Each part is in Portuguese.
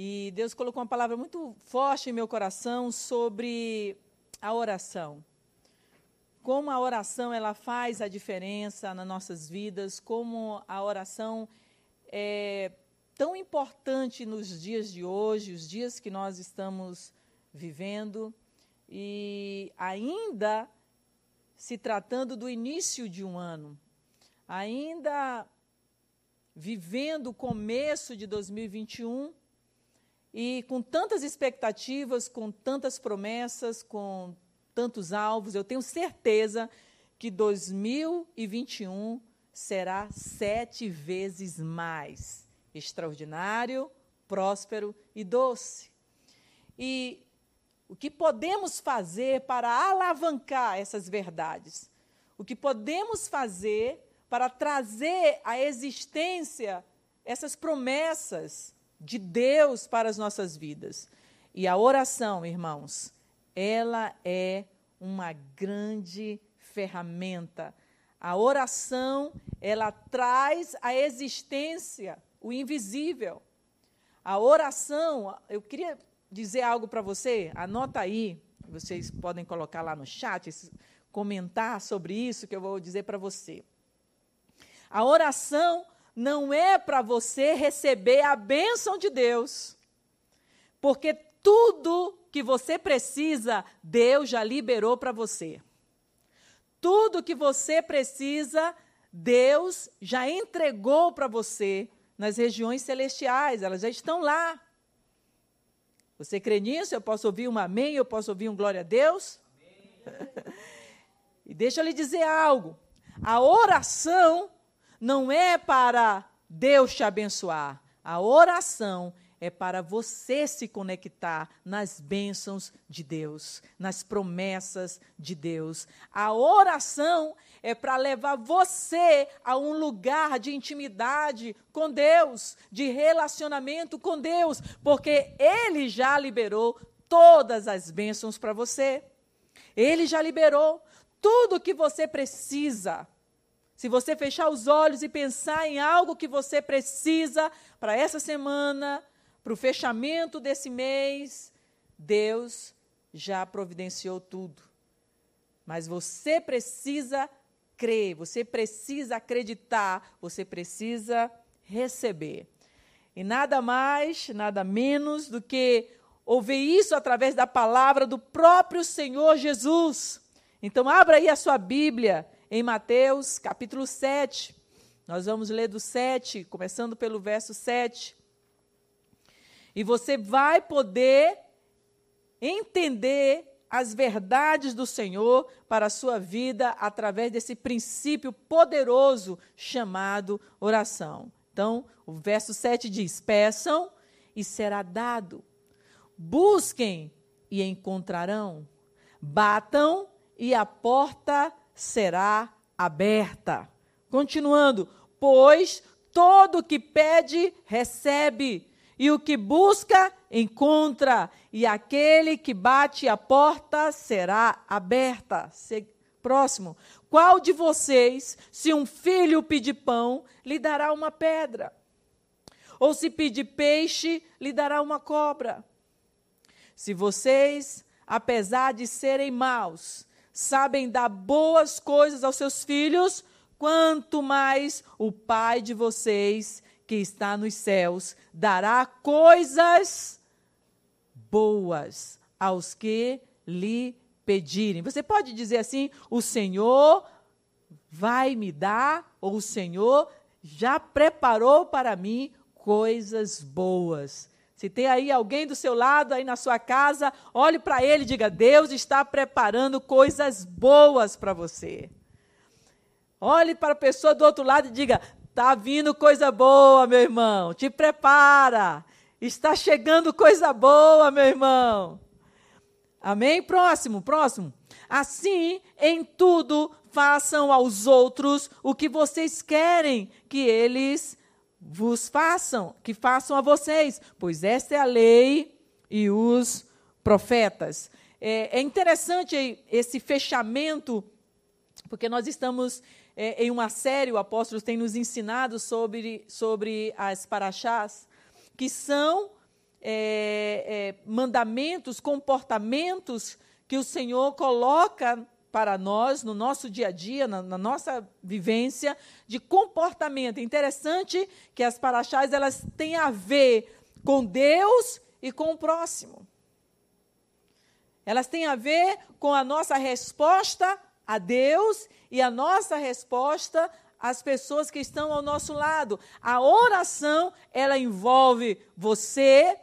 E Deus colocou uma palavra muito forte em meu coração sobre a oração. Como a oração ela faz a diferença nas nossas vidas, como a oração é tão importante nos dias de hoje, os dias que nós estamos vivendo, e ainda se tratando do início de um ano, ainda vivendo o começo de 2021 e com tantas expectativas, com tantas promessas, com tantos alvos, eu tenho certeza que 2021 será sete vezes mais extraordinário, próspero e doce. E o que podemos fazer para alavancar essas verdades? O que podemos fazer para trazer à existência essas promessas de Deus para as nossas vidas? E a oração, irmãos, ela é uma grande ferramenta. A oração, ela traz à existência o invisível. A oração, eu queria dizer algo para você, anota aí, vocês podem colocar lá no chat, comentar sobre isso que eu vou dizer para você. A oração não é para você receber a bênção de Deus, porque tudo que você precisa, Deus já liberou para você. Tudo que você precisa, Deus já entregou para você nas regiões celestiais, elas já estão lá. Você crê nisso? Eu posso ouvir um amém, eu posso ouvir um glória a Deus? e deixa eu lhe dizer algo. A oração não é para Deus te abençoar. A oração é para você se conectar nas bênçãos de Deus, nas promessas de Deus. A oração é para levar você a um lugar de intimidade com Deus, de relacionamento com Deus, porque Ele já liberou todas as bênçãos para você. Ele já liberou tudo o que você precisa. Se você fechar os olhos e pensar em algo que você precisa para essa semana, para o fechamento desse mês, Deus já providenciou tudo. Mas você precisa crer, você precisa acreditar, você precisa receber. E nada mais, nada menos do que ouvir isso através da palavra do próprio Senhor Jesus. Então, abra aí a sua Bíblia em Mateus, capítulo 7. Nós vamos ler do 7, começando pelo verso 7. E você vai poder entender as verdades do Senhor para a sua vida através desse princípio poderoso chamado oração. Então, o verso 7 diz: Peçam e será dado, busquem e encontrarão, batam e a porta será aberta. Continuando, pois todo que pede, recebe e o que busca, encontra, e aquele que bate a porta será aberta. Próximo. Qual de vocês, se um filho pedir pão, lhe dará uma pedra? Ou se pedir peixe, lhe dará uma cobra? Se vocês, apesar de serem maus, sabem dar boas coisas aos seus filhos, quanto mais o Pai de vocês que está nos céus dará coisas boas aos que lhe pedirem. Você pode dizer assim: o Senhor vai me dar, ou o Senhor já preparou para mim coisas boas. Se tem aí alguém do seu lado, aí na sua casa, olhe para ele e diga: Deus está preparando coisas boas para você. Olhe para a pessoa do outro lado e diga: Está vindo coisa boa, meu irmão. Te prepara. Está chegando coisa boa, meu irmão. Amém? Próximo, próximo. Assim, em tudo, façam aos outros o que vocês querem que eles vos façam, que façam a vocês, pois esta é a lei e os profetas. É, é interessante esse fechamento, porque nós estamos é, em uma série, o apóstolo tem nos ensinado sobre, sobre as paraxás, que são é, é, mandamentos, comportamentos que o Senhor coloca para nós no nosso dia a dia, na, na, nossa vivência de comportamento. Interessante que as paraxás elas têm a ver com Deus e com o próximo. Elas têm a ver com a nossa resposta a Deus e a nossa resposta às pessoas que estão ao nosso lado. A oração, ela envolve você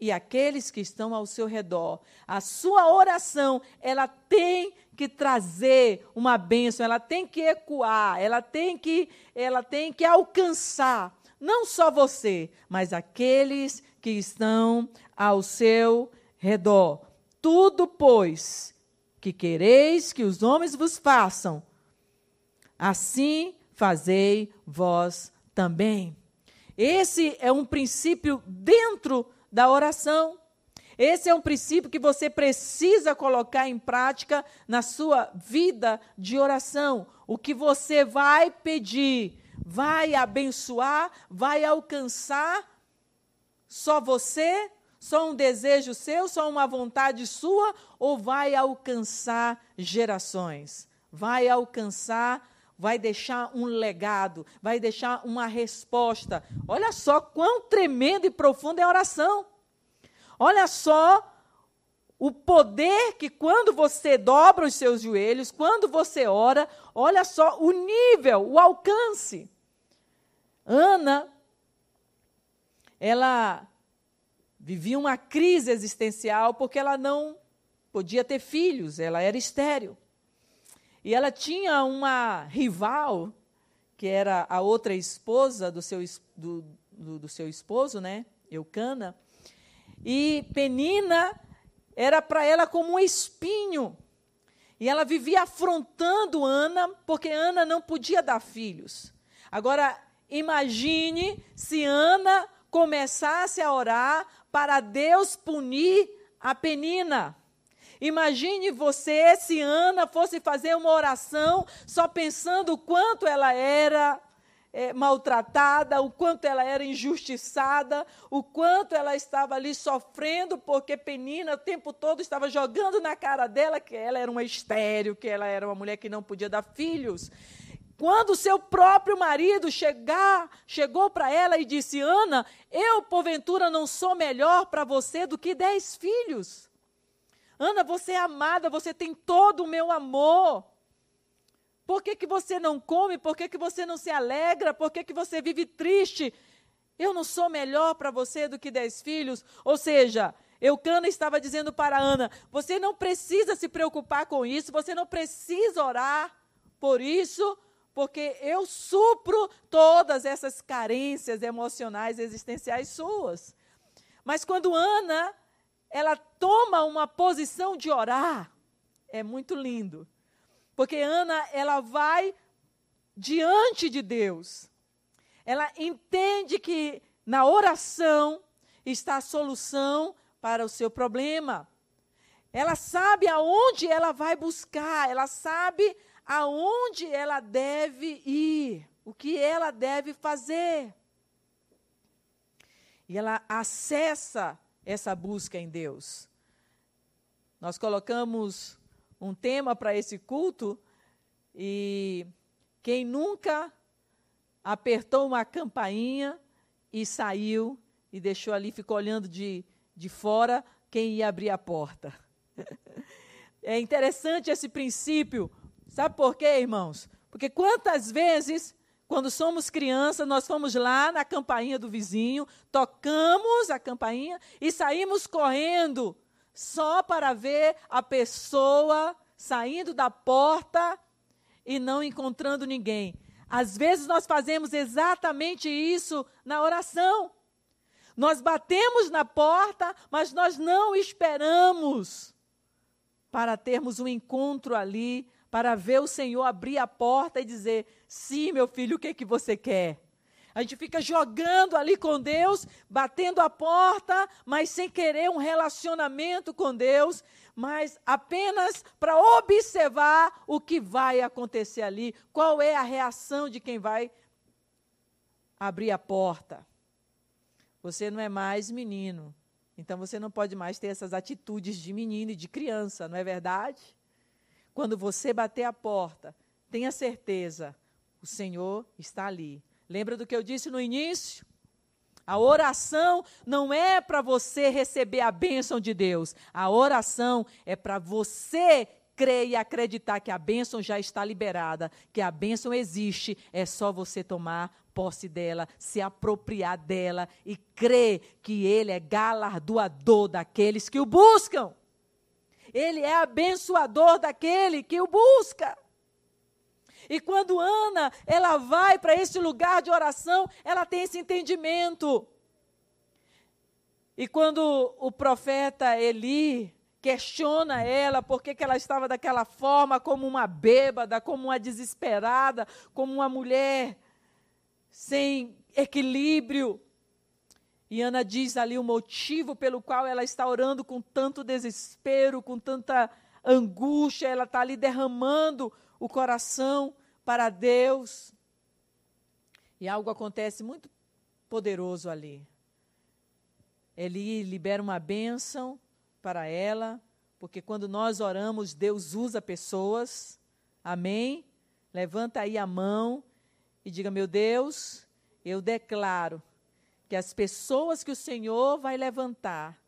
e aqueles que estão ao seu redor. A sua oração, ela tem que trazer uma bênção, ela tem que ecoar, ela tem que, ela tem que alcançar não só você, mas aqueles que estão ao seu redor. Tudo, pois, que quereis que os homens vos façam, assim fazei vós também. Esse é um princípio dentro da oração. Esse é um princípio que você precisa colocar em prática na sua vida de oração. O que você vai pedir, vai abençoar, vai alcançar só você, só um desejo seu, só uma vontade sua, ou vai alcançar gerações? Vai alcançar, vai deixar um legado, vai deixar uma resposta. Olha só quão tremendo e profundo é a oração. Olha só o poder que quando você dobra os seus joelhos, quando você ora, olha só o nível, o alcance. Ana, ela vivia uma crise existencial porque ela não podia ter filhos, ela era estéril. E ela tinha uma rival, que era a outra esposa do seu, do, do, do seu esposo, né, Eucana, e Penina era para ela como um espinho. E ela vivia afrontando Ana, porque Ana não podia dar filhos. Agora, imagine se Ana começasse a orar para Deus punir a Penina. Imagine você se Ana fosse fazer uma oração só pensando o quanto ela era é, maltratada, o quanto ela era injustiçada, o quanto ela estava ali sofrendo, porque Penina o tempo todo estava jogando na cara dela que ela era uma estéreo, que ela era uma mulher que não podia dar filhos. Quando seu próprio marido chegar, chegou para ela e disse: Ana, eu porventura não sou melhor para você do que dez filhos. Ana, você é amada, você tem todo o meu amor. Por que, que você não come? Por que, que você não se alegra? Por que, que você vive triste? Eu não sou melhor para você do que dez filhos? Ou seja, Eucana estava dizendo para Ana: você não precisa se preocupar com isso, você não precisa orar por isso, porque eu supro todas essas carências emocionais existenciais suas. Mas quando Ana, ela toma uma posição de orar, é muito lindo. Porque Ana, ela vai diante de Deus. Ela entende que na oração está a solução para o seu problema. Ela sabe aonde ela vai buscar, ela sabe aonde ela deve ir, o que ela deve fazer. E ela acessa essa busca em Deus. Nós colocamos um tema para esse culto e quem nunca apertou uma campainha e saiu e deixou ali, ficou olhando de, de fora quem ia abrir a porta. é interessante esse princípio. Sabe por quê, irmãos? Porque quantas vezes, quando somos crianças, nós fomos lá na campainha do vizinho, tocamos a campainha e saímos correndo só para ver a pessoa saindo da porta e não encontrando ninguém. Às vezes nós fazemos exatamente isso na oração. Nós batemos na porta, mas nós não esperamos para termos um encontro ali, para ver o Senhor abrir a porta e dizer: Sim, meu filho, o que, é que você quer? A gente fica jogando ali com Deus, batendo a porta, mas sem querer um relacionamento com Deus, mas apenas para observar o que vai acontecer ali, qual é a reação de quem vai abrir a porta. Você não é mais menino, Então você não pode mais ter essas atitudes de menino e de criança, não é verdade? Quando você bater a porta, tenha certeza, o Senhor está ali. Lembra do que eu disse no início? A oração não é para você receber a bênção de Deus. A oração é para você crer e acreditar que a bênção já está liberada, que a bênção existe, é só você tomar posse dela, se apropriar dela e crer que Ele é galardoador daqueles que o buscam. Ele é abençoador daquele que o busca. E quando Ana, ela vai para esse lugar de oração, ela tem esse entendimento. E quando o profeta Eli questiona ela por que ela estava daquela forma, como uma bêbada, como uma desesperada, como uma mulher sem equilíbrio. E Ana diz ali o motivo pelo qual ela está orando com tanto desespero, com tanta angústia, ela está ali derramando o coração para Deus. E algo acontece muito poderoso ali. Ele libera uma bênção para ela, porque quando nós oramos, Deus usa pessoas. Amém? Levanta aí a mão e diga: Meu Deus, eu declaro que as pessoas que o Senhor vai levantar,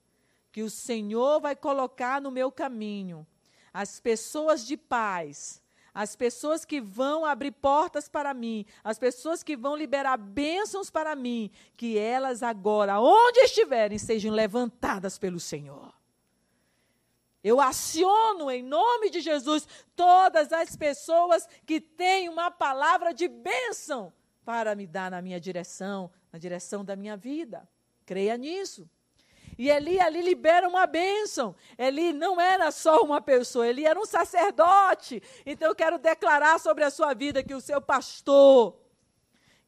que o Senhor vai colocar no meu caminho, as pessoas de paz, as pessoas que vão abrir portas para mim, as pessoas que vão liberar bênçãos para mim, que elas agora, onde estiverem, sejam levantadas pelo Senhor. Eu aciono em nome de Jesus todas as pessoas que têm uma palavra de bênção para me dar na minha direção, na direção da minha vida. Creia nisso. E Eli ali libera uma bênção. Eli não era só uma pessoa, ele era um sacerdote. Então eu quero declarar sobre a sua vida que o seu pastor,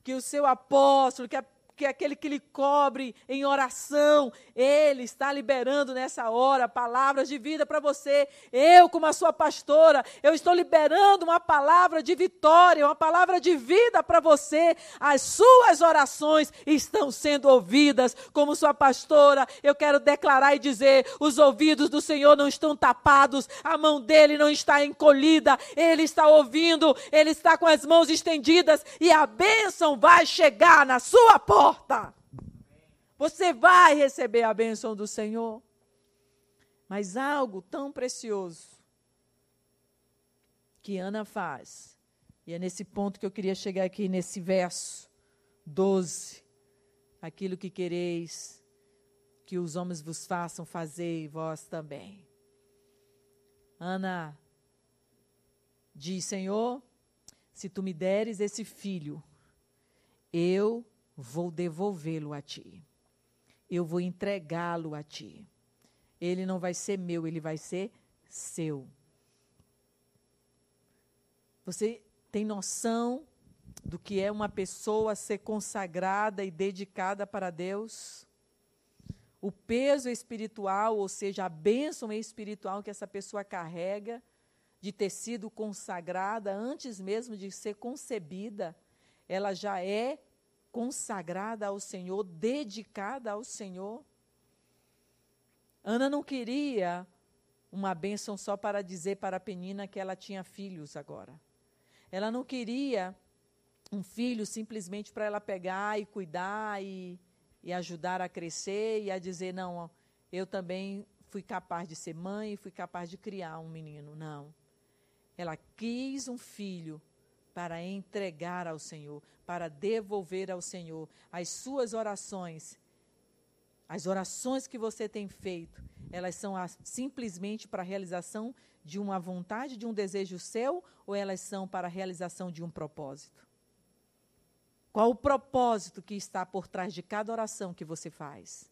que o seu apóstolo, que a que é aquele que lhe cobre em oração, ele está liberando nessa hora palavras de vida para você. Eu, como a sua pastora, eu estou liberando uma palavra de vitória, uma palavra de vida para você. As suas orações estão sendo ouvidas. Como sua pastora, eu quero declarar e dizer: os ouvidos do Senhor não estão tapados, a mão dele não está encolhida, ele está ouvindo, ele está com as mãos estendidas e a bênção vai chegar na sua porta porta. Você vai receber a bênção do Senhor. Mas algo tão precioso que Ana faz, e é nesse ponto que eu queria chegar aqui, nesse verso 12: aquilo que quereis que os homens vos façam, fazei vós também. Ana diz: Senhor, se tu me deres esse filho, eu vou devolvê-lo a ti. Eu vou entregá-lo a ti. Ele não vai ser meu, ele vai ser seu. Você tem noção do que é uma pessoa ser consagrada e dedicada para Deus? O peso espiritual, ou seja, a bênção espiritual que essa pessoa carrega de ter sido consagrada antes mesmo de ser concebida, ela já é consagrada ao Senhor, dedicada ao Senhor. Ana não queria uma bênção só para dizer para a Penina que ela tinha filhos agora. Ela não queria um filho simplesmente para ela pegar e cuidar e, e ajudar a crescer e a dizer: não, eu também fui capaz de ser mãe fui capaz de criar um menino. Não. Ela quis um filho para entregar ao Senhor, para devolver ao Senhor as suas orações. As orações que você tem feito, elas são a, simplesmente para a realização de uma vontade, de um desejo seu, ou elas são para a realização de um propósito? Qual o propósito que está por trás de cada oração que você faz?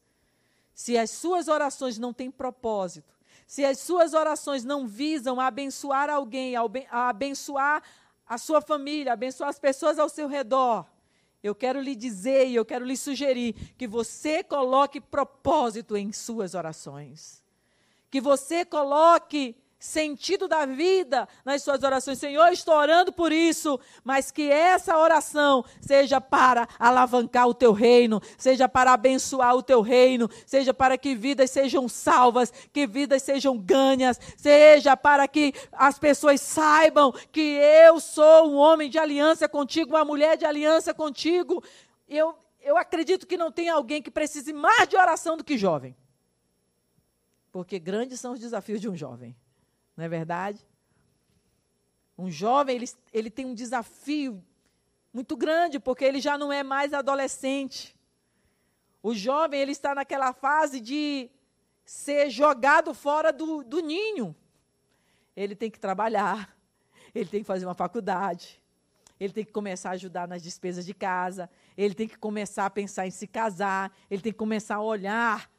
Se as suas orações não têm propósito, se as suas orações não visam abençoar alguém, abençoar a sua família, abençoar as pessoas ao seu redor. Eu quero lhe dizer e eu quero lhe sugerir que você coloque propósito em suas orações. Que você coloque sentido da vida nas suas orações. Senhor, estou orando por isso, mas que essa oração seja para alavancar o teu reino, seja para abençoar o teu reino, seja para que vidas sejam salvas, que vidas sejam ganhas, seja para que as pessoas saibam que eu sou um homem de aliança contigo, uma mulher de aliança contigo. Eu, eu acredito que não tem alguém que precise mais de oração do que jovem. Porque grandes são os desafios de um jovem. Não é verdade? Um jovem, ele, ele tem um desafio muito grande, porque ele já não é mais adolescente. O jovem, ele está naquela fase de ser jogado fora do, do ninho. Ele tem que trabalhar, ele tem que fazer uma faculdade, ele tem que começar a ajudar nas despesas de casa, ele tem que começar a pensar em se casar, ele tem que começar a olhar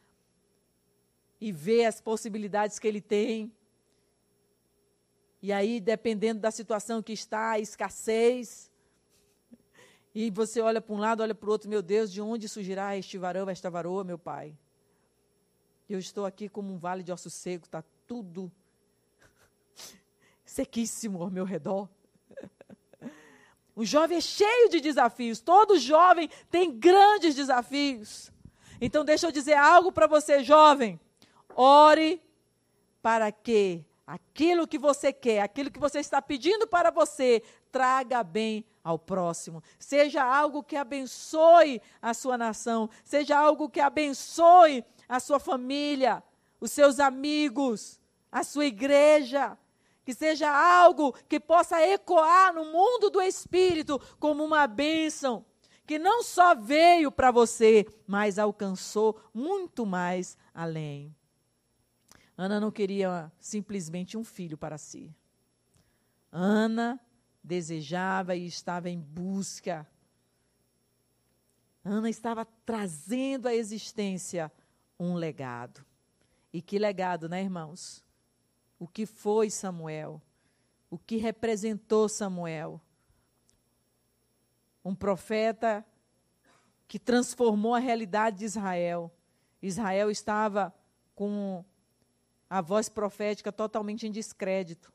e ver as possibilidades que ele tem. E aí, dependendo da situação que está, a escassez. E você olha para um lado, olha para o outro, meu Deus, de onde surgirá este varão, esta varoa, meu pai? Eu estou aqui como um vale de osso seco, está tudo sequíssimo ao meu redor. O jovem é cheio de desafios. Todo jovem tem grandes desafios. Então, deixa eu dizer algo para você, jovem. Ore para que aquilo que você quer, aquilo que você está pedindo para você, traga bem ao próximo. Seja algo que abençoe a sua nação, seja algo que abençoe a sua família, os seus amigos, a sua igreja que seja algo que possa ecoar no mundo do espírito como uma bênção, que não só veio para você, mas alcançou muito mais além. Ana não queria simplesmente um filho para si. Ana desejava e estava em busca. Ana estava trazendo à existência um legado. E que legado, né, irmãos? o que foi Samuel, o que representou Samuel. Um profeta que transformou a realidade de Israel. Israel estava com a voz profética totalmente em descrédito.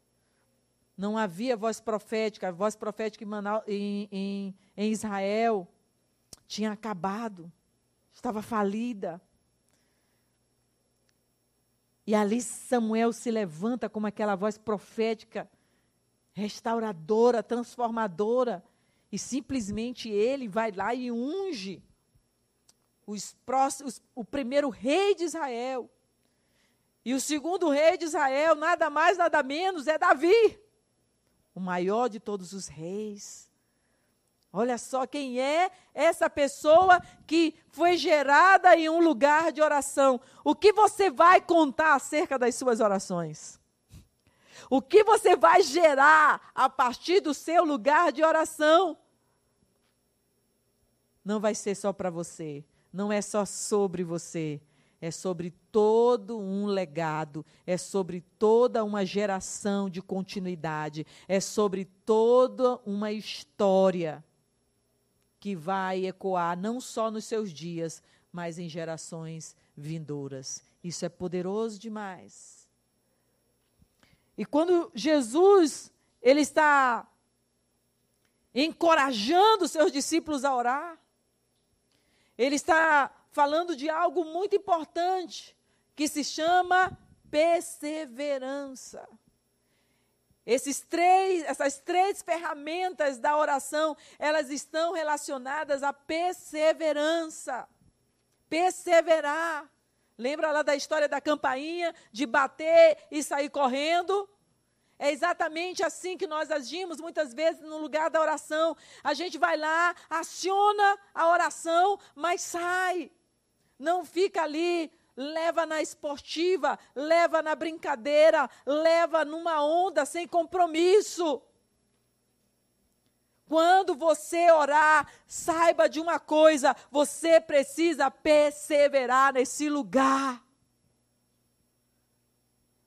Não havia voz profética, a voz profética em, em, em Israel tinha acabado, estava falida. E ali Samuel se levanta como aquela voz profética, restauradora, transformadora. E simplesmente ele vai lá e unge os próximos, o primeiro rei de Israel. E o segundo rei de Israel, nada mais, nada menos, é Davi, o maior de todos os reis. Olha só quem é essa pessoa que foi gerada em um lugar de oração. O que você vai contar acerca das suas orações? O que você vai gerar a partir do seu lugar de oração? Não vai ser só para você, não é só sobre você, é sobre todo um legado, é sobre toda uma geração de continuidade, é sobre toda uma história que vai ecoar não só nos seus dias, mas em gerações vindouras. Isso é poderoso demais. E quando Jesus ele está encorajando seus discípulos a orar, ele está falando de algo muito importante que se chama perseverança. Esses três, essas três ferramentas da oração, elas estão relacionadas à perseverança. Perseverar. Lembra lá da história da campainha, de bater e sair correndo? É exatamente assim que nós agimos muitas vezes no lugar da oração. A gente vai lá, aciona a oração, mas sai. Não fica ali leva na esportiva, leva na brincadeira, leva numa onda sem compromisso. Quando você orar, saiba de uma coisa: você precisa perseverar nesse lugar.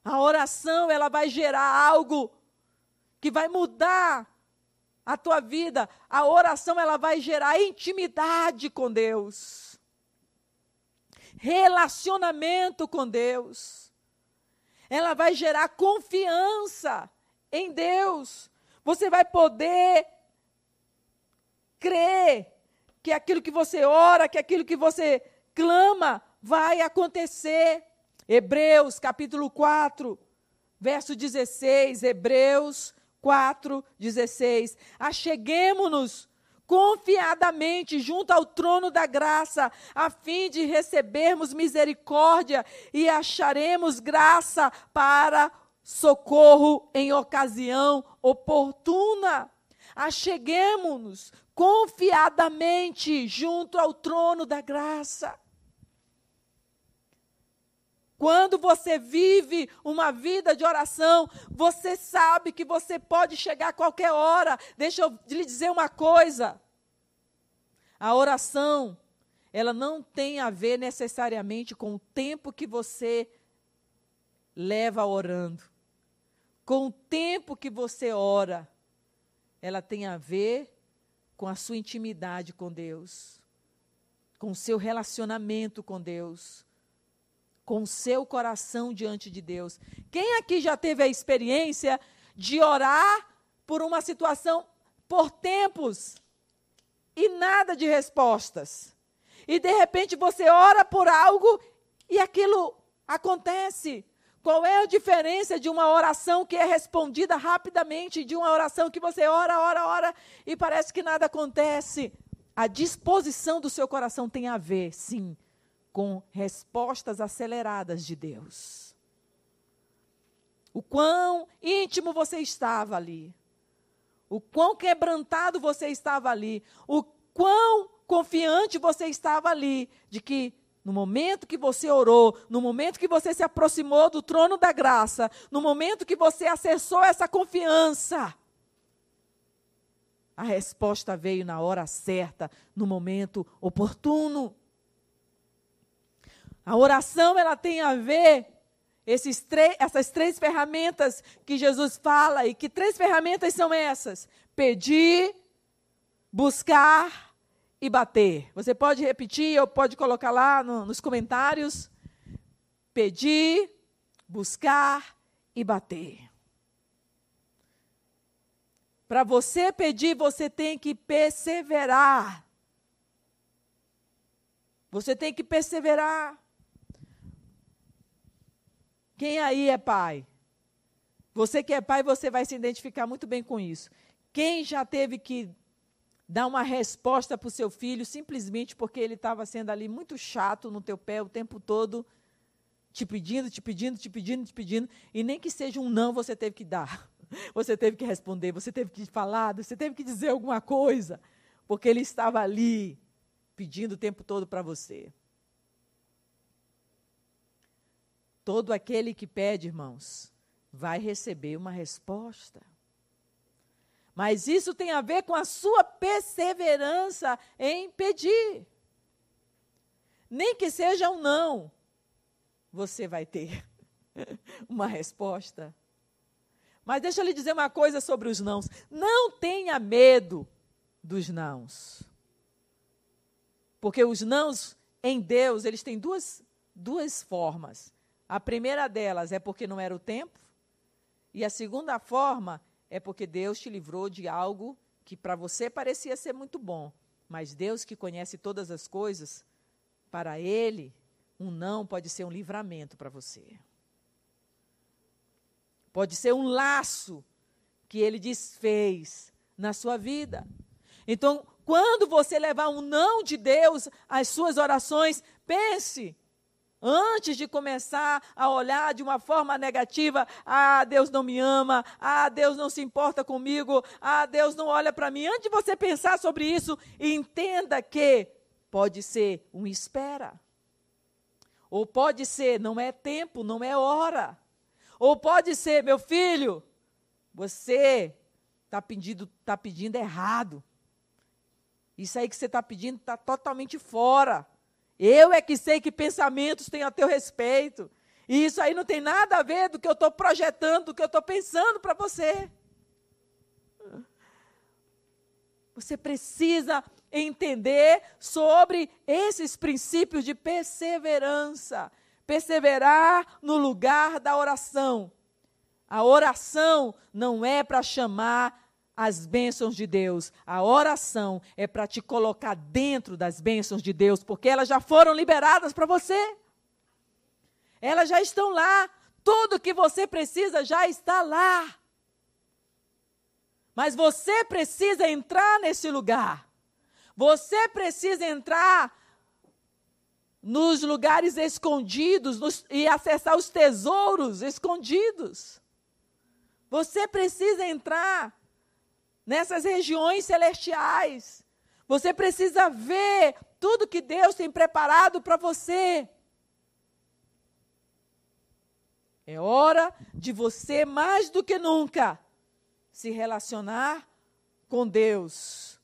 A oração, ela vai gerar algo que vai mudar a tua vida. A oração, ela vai gerar intimidade com Deus relacionamento com Deus. ela vai gerar confiança em Deus. Você vai poder crer que aquilo que você ora, que aquilo que você clama, vai acontecer. Hebreus capítulo 4, verso 16. Hebreus 4, 16. Acheguemos-nos confiadamente junto ao trono da graça, a fim de recebermos misericórdia e acharemos graça para socorro em ocasião oportuna. Acheguemos-nos confiadamente junto ao trono da graça. Quando você vive uma vida de oração, você sabe que você pode chegar a qualquer hora. Deixa eu lhe dizer uma coisa. A oração, ela não tem a ver necessariamente com o tempo que você leva orando. Com o tempo que você ora, ela tem a ver com a sua intimidade com Deus, com o seu relacionamento com Deus com o seu coração diante de Deus. Quem aqui já teve a experiência de orar por uma situação por tempos e nada de respostas? E de repente você ora por algo e aquilo acontece. Qual é a diferença de uma oração que é respondida rapidamente de uma oração que você ora, ora, ora e parece que nada acontece? A disposição do seu coração tem a ver, sim, com respostas aceleradas de Deus. O quão íntimo você estava ali. O quão quebrantado você estava ali. O quão confiante você estava ali de que no momento que você orou, no momento que você se aproximou do trono da graça, no momento que você acessou essa confiança, a resposta veio na hora certa, no momento oportuno. A oração ela tem a ver essas três ferramentas que Jesus fala e que três ferramentas são essas? Pedir, buscar e bater. Você pode repetir ou pode colocar lá no, nos comentários. Pedir, buscar e bater. Para você pedir, você tem que perseverar. Você tem que perseverar. Quem aí é pai? Você que é pai, você vai se identificar muito bem com isso. Quem já teve que dar uma resposta para o seu filho simplesmente porque ele estava sendo ali muito chato no teu pé o tempo todo, te pedindo, te pedindo, te pedindo, te pedindo, e nem que seja um não você teve que dar. Você teve que responder, você teve que falar, você teve que dizer alguma coisa, porque ele estava ali pedindo o tempo todo para você. Todo aquele que pede, irmãos, vai receber uma resposta. Mas isso tem a ver com a sua perseverança em pedir. Nem que seja um não, você vai ter uma resposta. Mas deixa eu lhe dizer uma coisa sobre os nãos. Não tenha medo dos nãos. Porque os nãos em Deus, eles têm duas, duas formas. A primeira delas é porque não era o tempo, e a segunda forma é porque Deus te livrou de algo que para você parecia ser muito bom, mas Deus que conhece todas as coisas, para Ele, um não pode ser um livramento para você. Pode ser um laço que Ele desfez na sua vida. Então, quando você levar um não de Deus às suas orações, pense Antes de começar a olhar de uma forma negativa, ah, Deus não me ama, ah, Deus não se importa comigo, ah, Deus não olha para mim. Antes de você pensar sobre isso, entenda que pode ser um espera. Ou pode ser, não é tempo, não é hora. Ou pode ser, meu filho, você está pedindo, tá pedindo errado. Isso aí que você está pedindo está totalmente fora. Eu é que sei que pensamentos têm a teu respeito. E isso aí não tem nada a ver do que eu estou projetando, do que eu estou pensando para você. Você precisa entender sobre esses princípios de perseverança. perseverar no lugar da oração. A oração não é para chamar as bênçãos de Deus. A oração é para te colocar dentro das bênçãos de Deus, porque elas já foram liberadas para você. Elas já estão lá. Tudo que você precisa já está lá. Mas você precisa entrar nesse lugar. Você precisa entrar nos lugares escondidos nos, e acessar os tesouros escondidos. Você precisa entrar nessas regiões celestiais. Você precisa ver tudo que Deus tem preparado para você. É hora de você, mais do que nunca, se relacionar com Deus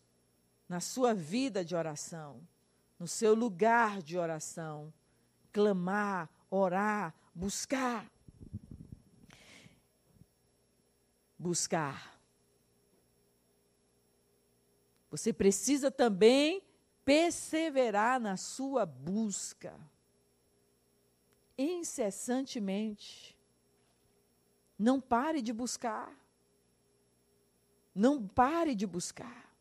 na sua vida de oração, no seu lugar de oração. Clamar, orar, buscar. Buscar. Você precisa também perseverar na sua busca incessantemente. Não pare de buscar. Não pare de buscar.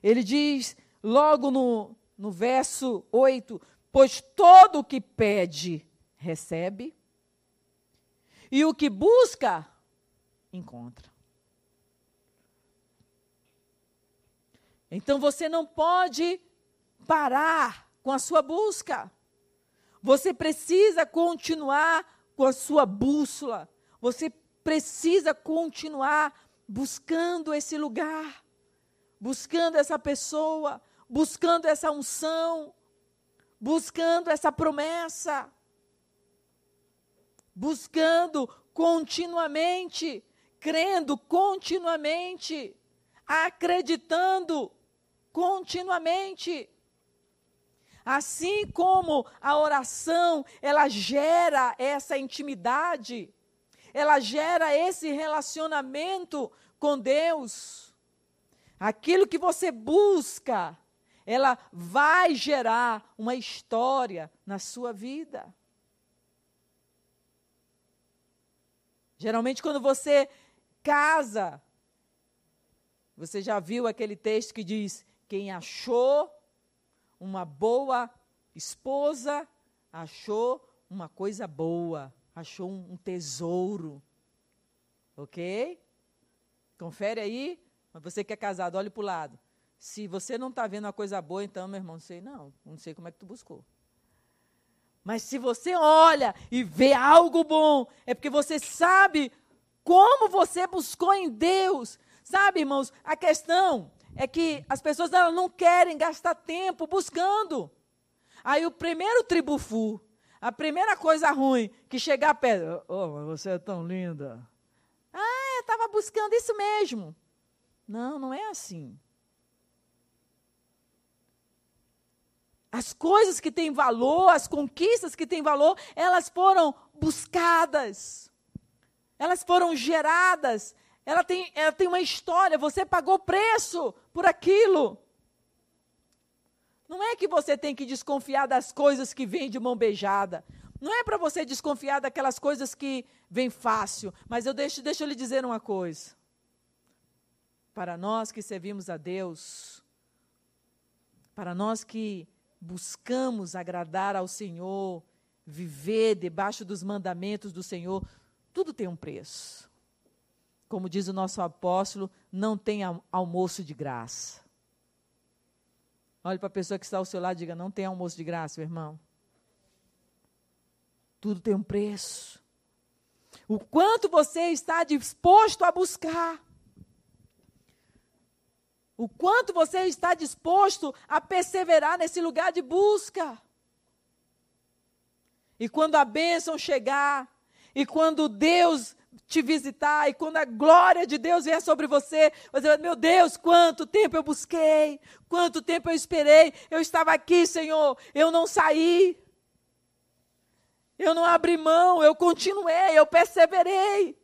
Ele diz logo no, no verso 8: Pois todo o que pede, recebe, e o que busca, encontra. Então você não pode parar com a sua busca. Você precisa continuar com a sua bússola. Você precisa continuar buscando esse lugar, buscando essa pessoa, buscando essa unção, buscando essa promessa, buscando continuamente, crendo continuamente, acreditando continuamente. Assim como a oração, ela gera essa intimidade, ela gera esse relacionamento com Deus. Aquilo que você busca, ela vai gerar uma história na sua vida. Geralmente, quando você casa, você já viu aquele texto que diz: quem achou uma boa esposa, achou uma coisa boa, achou um, um tesouro. Ok? Confere aí. Mas você que é casado, olhe para o lado. Se você não está vendo uma coisa boa, então, meu irmão, não sei não. Não sei como é que tu buscou. Mas se você olha e vê algo bom, é porque você sabe como você buscou em Deus. Sabe, irmãos, a questão é que as pessoas elas não querem gastar tempo buscando. Aí o primeiro tribufu, a primeira coisa ruim que chegar perto, oh, você é tão linda. Ah, eu estava buscando isso mesmo. Não, não é assim. As coisas que têm valor, as conquistas que têm valor, elas foram buscadas. Elas foram geradas, ela tem, ela tem uma história, você pagou preço por aquilo. Não é que você tem que desconfiar das coisas que vêm de mão beijada. Não é para você desconfiar daquelas coisas que vêm fácil. Mas eu deixo, deixa eu lhe dizer uma coisa. Para nós que servimos a Deus, para nós que buscamos agradar ao Senhor, viver debaixo dos mandamentos do Senhor, tudo tem um preço como diz o nosso apóstolo, não tem almoço de graça. Olhe para a pessoa que está ao seu lado e diga: não tem almoço de graça, meu irmão. Tudo tem um preço. O quanto você está disposto a buscar. O quanto você está disposto a perseverar nesse lugar de busca. E quando a bênção chegar, e quando Deus te visitar e quando a glória de Deus vier sobre você, você vai, meu Deus, quanto tempo eu busquei, quanto tempo eu esperei, eu estava aqui, Senhor, eu não saí, eu não abri mão, eu continuei, eu perseverei,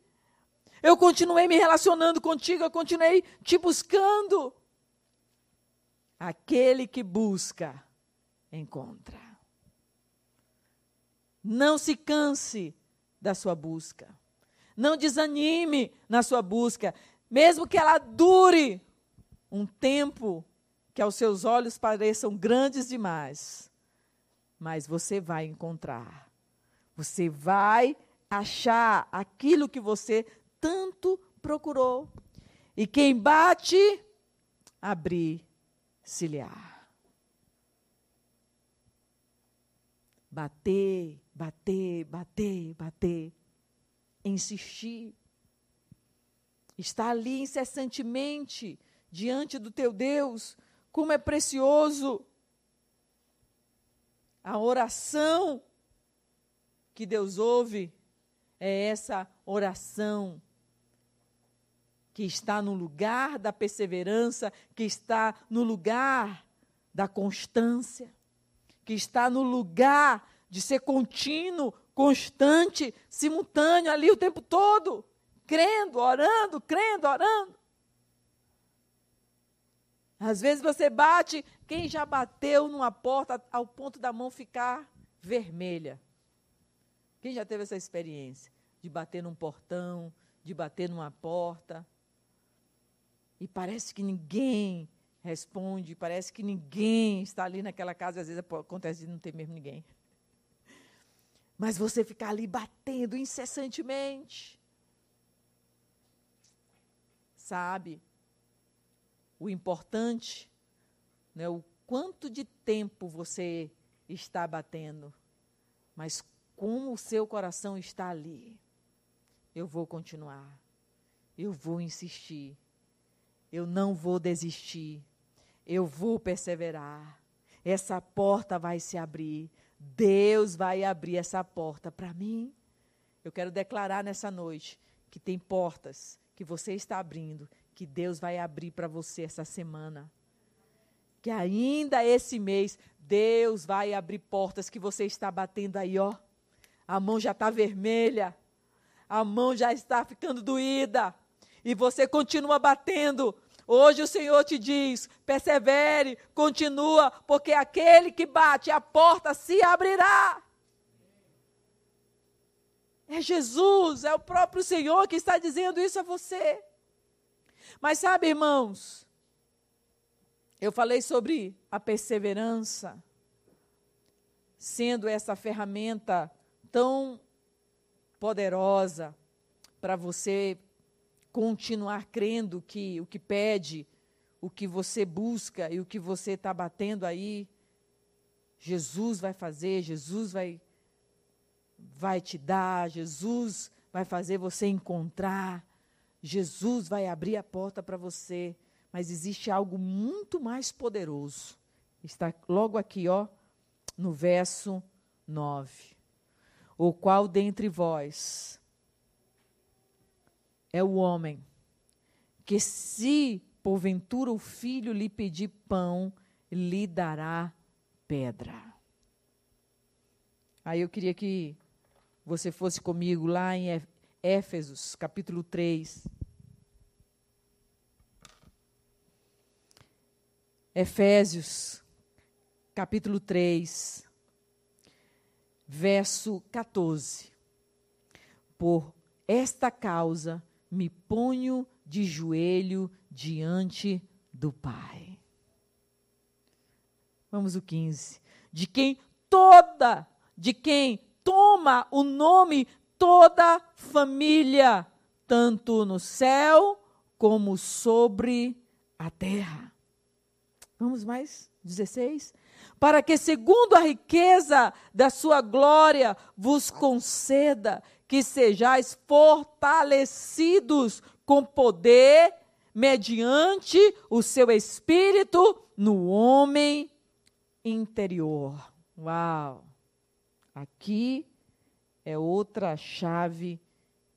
eu continuei me relacionando contigo, eu continuei te buscando. Aquele que busca, encontra. Não se canse da sua busca. Não desanime na sua busca, mesmo que ela dure um tempo que aos seus olhos pareçam grandes demais. Mas você vai encontrar. Você vai achar aquilo que você tanto procurou. E quem bate, abrir, cilhar. Bater, bater, bater, bater. Insistir. Estar ali incessantemente diante do teu Deus, como é precioso a oração que Deus ouve é essa oração que está no lugar da perseverança, que está no lugar da constância, que está no lugar de ser contínuo, constante, simultâneo ali o tempo todo, crendo, orando, crendo, orando. Às vezes você bate, quem já bateu numa porta ao ponto da mão ficar vermelha? Quem já teve essa experiência de bater num portão, de bater numa porta? E parece que ninguém responde, parece que ninguém está ali naquela casa, às vezes acontece de não ter mesmo ninguém. Mas você ficar ali batendo incessantemente. Sabe? O importante, né, o quanto de tempo você está batendo, mas como o seu coração está ali. Eu vou continuar. Eu vou insistir. Eu não vou desistir. Eu vou perseverar. Essa porta vai se abrir. Deus vai abrir essa porta para mim. Eu quero declarar nessa noite que tem portas que você está abrindo, que Deus vai abrir para você essa semana. Que ainda esse mês Deus vai abrir portas que você está batendo aí, ó. A mão já está vermelha. A mão já está ficando doída e você continua batendo. Hoje o Senhor te diz: persevere, continua, porque aquele que bate, a porta se abrirá. É Jesus, é o próprio Senhor que está dizendo isso a você. Mas sabe, irmãos, eu falei sobre a perseverança sendo essa ferramenta tão poderosa para você continuar crendo que o que pede, o que você busca e o que você está batendo aí, Jesus vai fazer, Jesus vai, vai te dar, Jesus vai fazer você encontrar, Jesus vai abrir a porta para você. Mas existe algo muito mais poderoso. Está logo aqui, ó, no verso 9. O qual dentre vós é o homem que, se porventura o filho lhe pedir pão, lhe dará pedra. Aí eu queria que você fosse comigo lá em Éfesos, capítulo 3. Efésios, capítulo 3, verso 14. Por esta causa me ponho de joelho diante do Pai. Vamos o 15. De quem toda, de quem toma o nome toda família, tanto no céu como sobre a terra. Vamos mais? 16. Para que, segundo a riqueza da sua glória, vos conceda que sejais fortalecidos com poder mediante o seu espírito no homem interior. Uau! Aqui é outra chave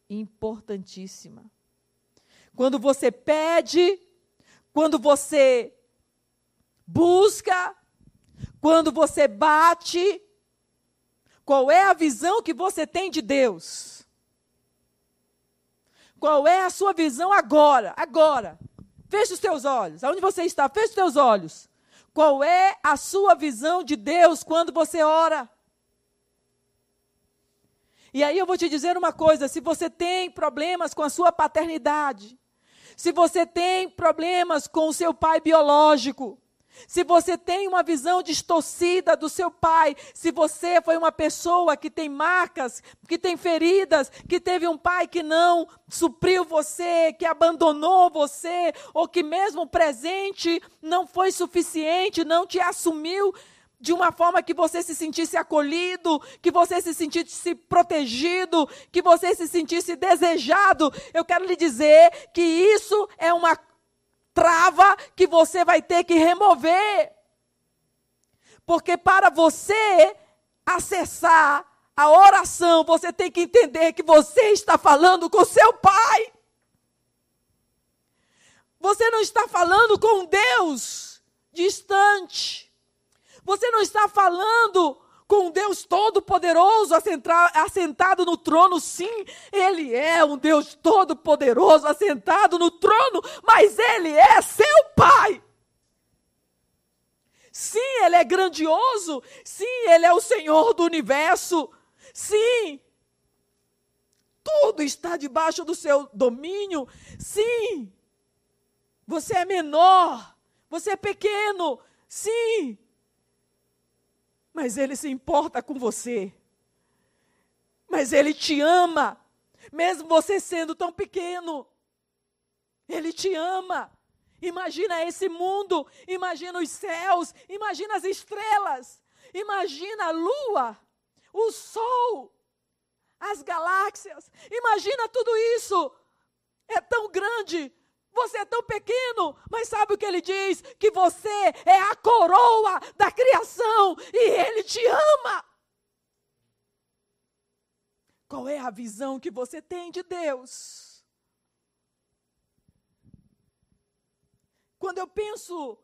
importantíssima. Quando você pede, quando você busca, quando você bate, qual é a visão que você tem de Deus? Qual é a sua visão agora? Agora. Feche os teus olhos. Aonde você está? Feche os teus olhos. Qual é a sua visão de Deus quando você ora? E aí eu vou te dizer uma coisa: se você tem problemas com a sua paternidade, se você tem problemas com o seu pai biológico, se você tem uma visão distorcida do seu pai, se você foi uma pessoa que tem marcas, que tem feridas, que teve um pai que não supriu você, que abandonou você, ou que mesmo presente não foi suficiente, não te assumiu de uma forma que você se sentisse acolhido, que você se sentisse protegido, que você se sentisse desejado, eu quero lhe dizer que isso é uma trava que você vai ter que remover. Porque para você acessar a oração, você tem que entender que você está falando com seu pai. Você não está falando com Deus distante. Você não está falando com Deus Todo-Poderoso assentado no trono. Sim, Ele é um Deus Todo-Poderoso assentado no trono, mas Ele é seu Pai. Sim, Ele é grandioso. Sim, Ele é o Senhor do universo. Sim, tudo está debaixo do seu domínio. Sim, você é menor, você é pequeno. Sim, mas Ele se importa com você. Mas Ele te ama, mesmo você sendo tão pequeno. Ele te ama. Imagina esse mundo, imagina os céus, imagina as estrelas, imagina a lua, o sol, as galáxias. Imagina tudo isso. É tão grande, você é tão pequeno, mas sabe o que ele diz? Que você é a coroa da criação e ele te ama. Qual é a visão que você tem de Deus? Quando eu penso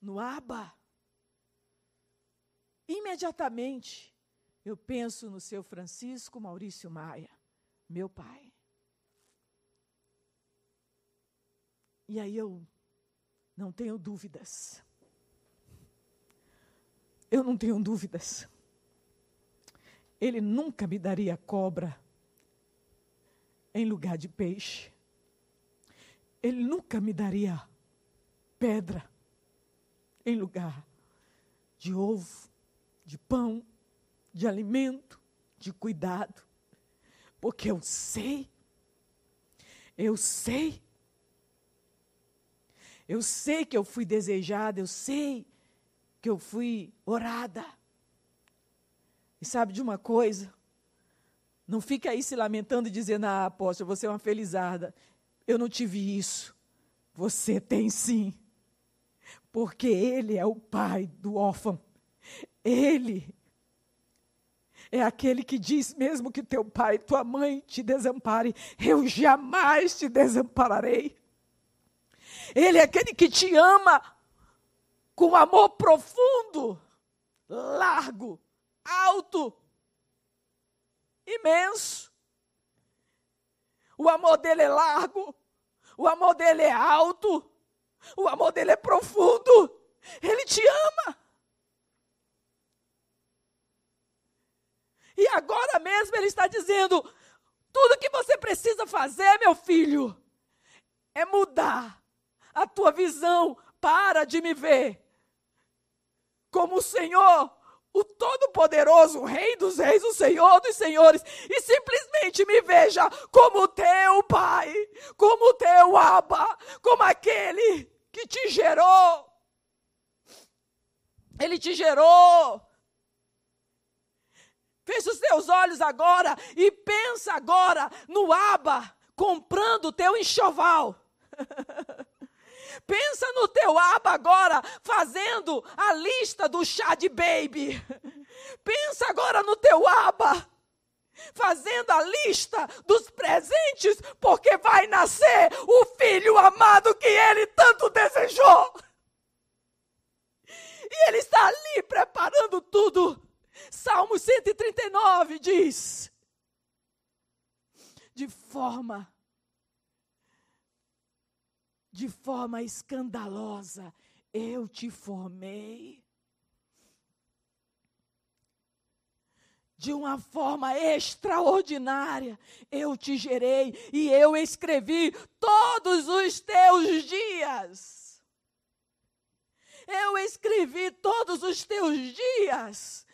no Abba, imediatamente eu penso no seu Francisco Maurício Maia, meu pai. E aí eu não tenho dúvidas. Eu não tenho dúvidas. Ele nunca me daria cobra em lugar de peixe. Ele nunca me daria pedra em lugar de ovo, de pão, de alimento, de cuidado. Porque eu sei, eu sei eu sei que eu fui desejada, eu sei que eu fui orada. E sabe de uma coisa? Não fique aí se lamentando e dizendo, ah, apóstolo, você é uma felizarda. Eu não tive isso. Você tem sim. Porque Ele é o pai do órfão. Ele é aquele que diz: mesmo que teu pai e tua mãe te desamparem, eu jamais te desampararei. Ele é aquele que te ama com amor profundo, largo, alto, imenso. O amor dele é largo, o amor dele é alto, o amor dele é profundo. Ele te ama. E agora mesmo ele está dizendo: tudo que você precisa fazer, meu filho, é mudar a tua visão, para de me ver como o Senhor, o Todo-Poderoso, o Rei dos Reis, o Senhor dos Senhores, e simplesmente me veja como teu Pai, como teu Abba, como aquele que te gerou. Ele te gerou. Fecha os teus olhos agora e pensa agora no Abba comprando o teu enxoval. Pensa no teu aba agora, fazendo a lista do chá de baby. Pensa agora no teu aba, fazendo a lista dos presentes, porque vai nascer o filho amado que ele tanto desejou. E ele está ali preparando tudo. Salmo 139 diz: de forma de forma escandalosa, eu te formei. de uma forma extraordinária. Eu te gerei e eu escrevi todos os teus dias. Eu escrevi todos os teus dias.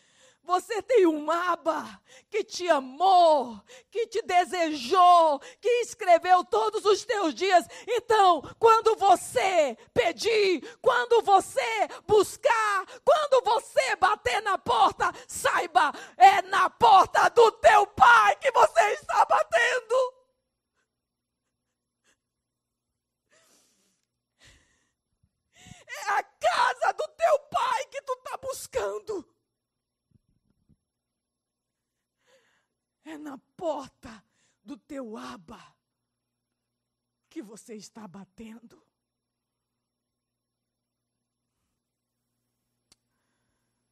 Você tem um aba que te amou, que te desejou, que escreveu todos os teus dias. Então, quando você pedir, quando você buscar, quando você bater na porta, saiba, é na porta do teu pai que você está batendo. É a casa do teu pai que tu está buscando. É na porta do teu aba que você está batendo.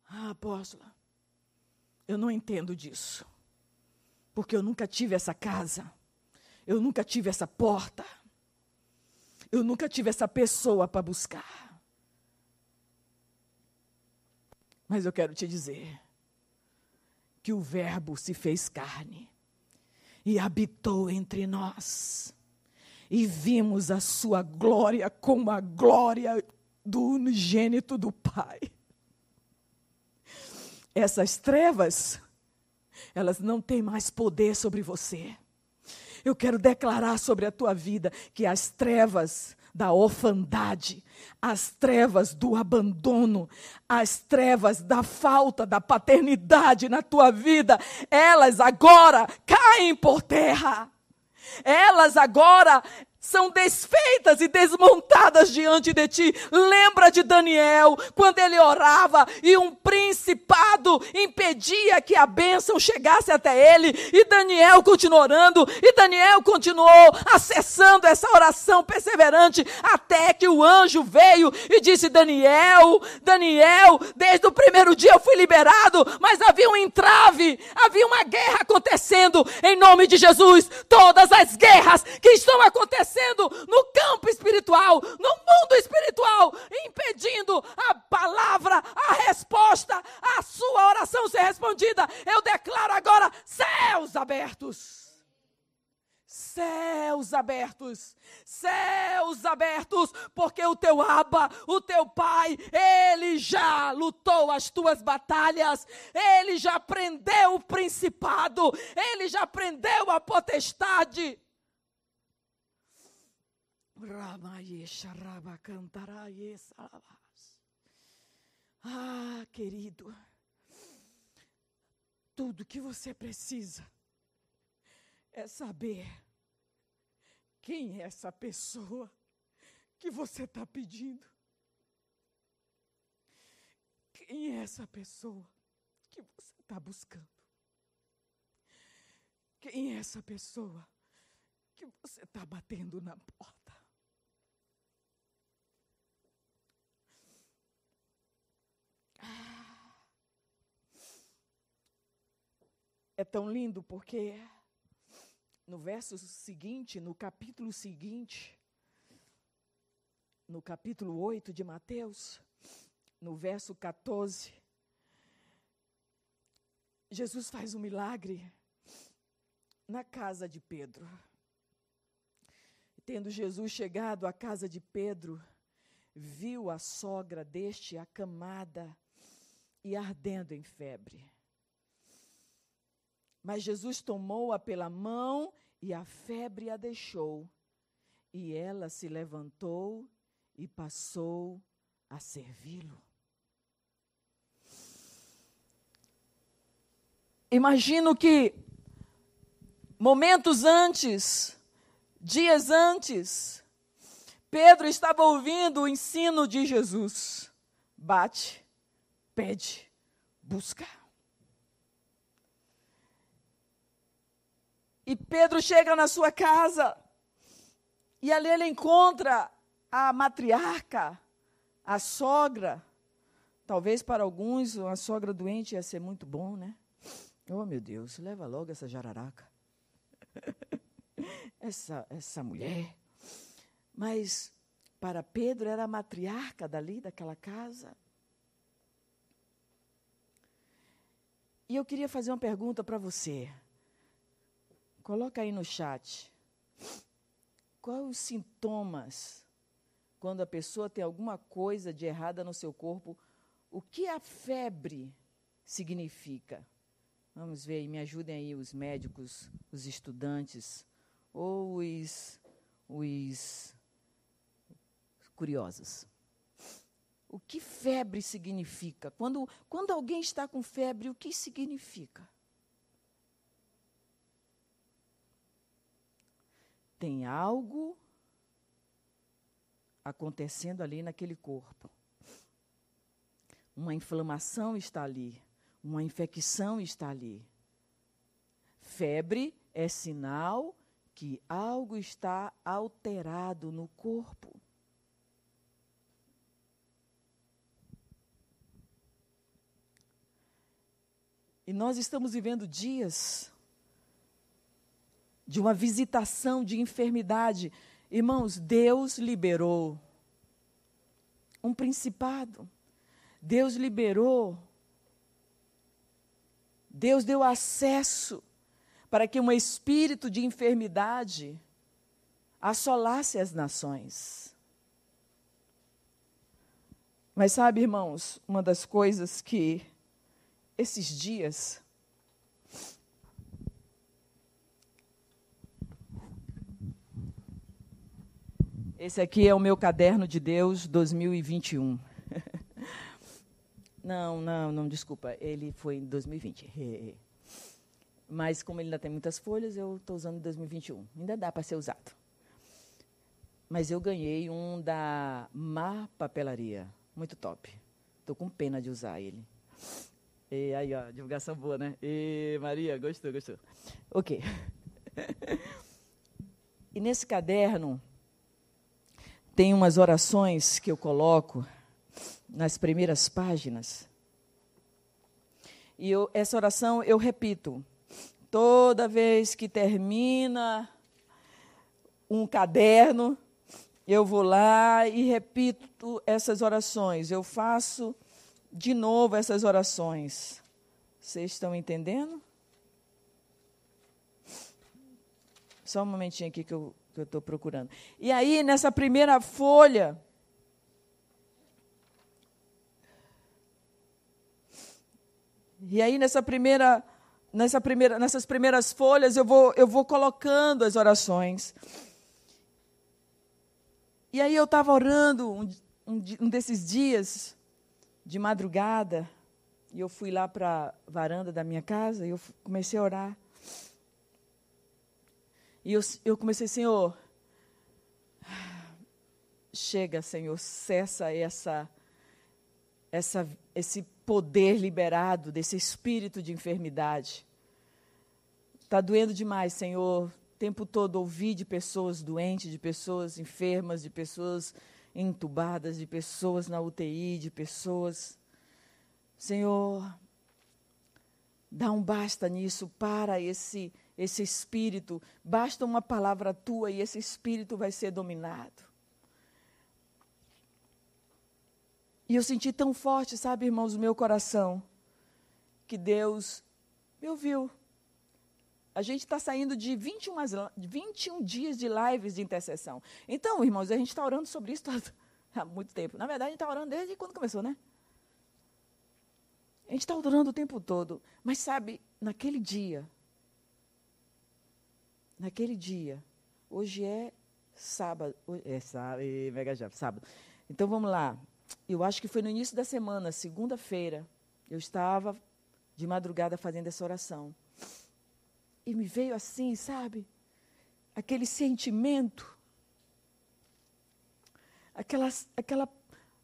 Ah, apóstola, eu não entendo disso. Porque eu nunca tive essa casa. Eu nunca tive essa porta. Eu nunca tive essa pessoa para buscar. Mas eu quero te dizer que o Verbo se fez carne e habitou entre nós. E vimos a sua glória como a glória do unigênito do Pai. Essas trevas, elas não têm mais poder sobre você. Eu quero declarar sobre a tua vida que as trevas da orfandade, as trevas do abandono, as trevas da falta da paternidade na tua vida, elas agora caem por terra. Elas agora são desfeitas e desmontadas diante de ti. Lembra de Daniel, quando ele orava e um principado impedia que a bênção chegasse até ele, e Daniel continuou orando, e Daniel continuou acessando essa oração perseverante, até que o anjo veio e disse: Daniel, Daniel, desde o primeiro dia eu fui liberado, mas havia um entrave, havia uma guerra acontecendo, em nome de Jesus. Todas as guerras que estão acontecendo, acontecendo no campo espiritual, no mundo espiritual, impedindo a palavra, a resposta, a sua oração ser respondida. Eu declaro agora céus abertos céus abertos, céus abertos, porque o teu Aba, o teu Pai, ele já lutou as tuas batalhas, ele já prendeu o principado, ele já prendeu a potestade. Ah, querido, tudo que você precisa é saber quem é essa pessoa que você está pedindo. Quem é essa pessoa que você está buscando? Quem é essa pessoa que você está batendo na porta? É tão lindo porque no verso seguinte, no capítulo seguinte, no capítulo 8 de Mateus, no verso 14, Jesus faz um milagre na casa de Pedro. Tendo Jesus chegado à casa de Pedro, viu a sogra deste acamada e ardendo em febre. Mas Jesus tomou-a pela mão e a febre a deixou. E ela se levantou e passou a servi-lo. Imagino que momentos antes, dias antes, Pedro estava ouvindo o ensino de Jesus: bate, pede, busca. E Pedro chega na sua casa e ali ele encontra a matriarca, a sogra. Talvez para alguns uma sogra doente ia ser muito bom, né? Oh, meu Deus, leva logo essa jararaca. essa, essa mulher. Mas para Pedro era a matriarca dali, daquela casa. E eu queria fazer uma pergunta para você. Coloca aí no chat. Quais os sintomas quando a pessoa tem alguma coisa de errada no seu corpo? O que a febre significa? Vamos ver aí, me ajudem aí os médicos, os estudantes ou os, os curiosos. O que febre significa? Quando, quando alguém está com febre, o que significa? Tem algo acontecendo ali naquele corpo. Uma inflamação está ali, uma infecção está ali. Febre é sinal que algo está alterado no corpo. E nós estamos vivendo dias de uma visitação de enfermidade. Irmãos, Deus liberou um principado. Deus liberou. Deus deu acesso para que um espírito de enfermidade assolasse as nações. Mas sabe, irmãos, uma das coisas que esses dias. Esse aqui é o meu caderno de Deus 2021. não, não, não, desculpa. Ele foi em 2020. Mas como ele ainda tem muitas folhas, eu estou usando 2021. Ainda dá para ser usado. Mas eu ganhei um da Mar Papelaria. Muito top. Estou com pena de usar ele. E aí, ó, divulgação boa, né? E Maria, gostou, gostou. Ok. e nesse caderno tem umas orações que eu coloco nas primeiras páginas. E eu, essa oração eu repito. Toda vez que termina um caderno, eu vou lá e repito essas orações. Eu faço de novo essas orações. Vocês estão entendendo? Só um momentinho aqui que eu estou procurando. E aí, nessa primeira folha. E aí, nessa primeira, nessa primeira, nessas primeiras folhas, eu vou, eu vou colocando as orações. E aí, eu estava orando um, um, um desses dias de madrugada, e eu fui lá para a varanda da minha casa e eu comecei a orar. E eu, eu comecei, Senhor, chega, Senhor, cessa essa, essa, esse poder liberado desse espírito de enfermidade. Está doendo demais, Senhor. O tempo todo ouvi de pessoas doentes, de pessoas enfermas, de pessoas entubadas, de pessoas na UTI, de pessoas. Senhor, dá um basta nisso para esse esse espírito. Basta uma palavra tua e esse espírito vai ser dominado. E eu senti tão forte, sabe, irmãos, no meu coração, que Deus me ouviu. A gente está saindo de 21, 21 dias de lives de intercessão. Então, irmãos, a gente está orando sobre isso há muito tempo. Na verdade, a gente está orando desde quando começou, né? A gente está orando o tempo todo. Mas sabe, naquele dia, naquele dia, hoje é sábado, é sábado, mega já, sábado. Então vamos lá. Eu acho que foi no início da semana, segunda-feira, eu estava de madrugada fazendo essa oração. E me veio assim, sabe? Aquele sentimento, aquela, aquela,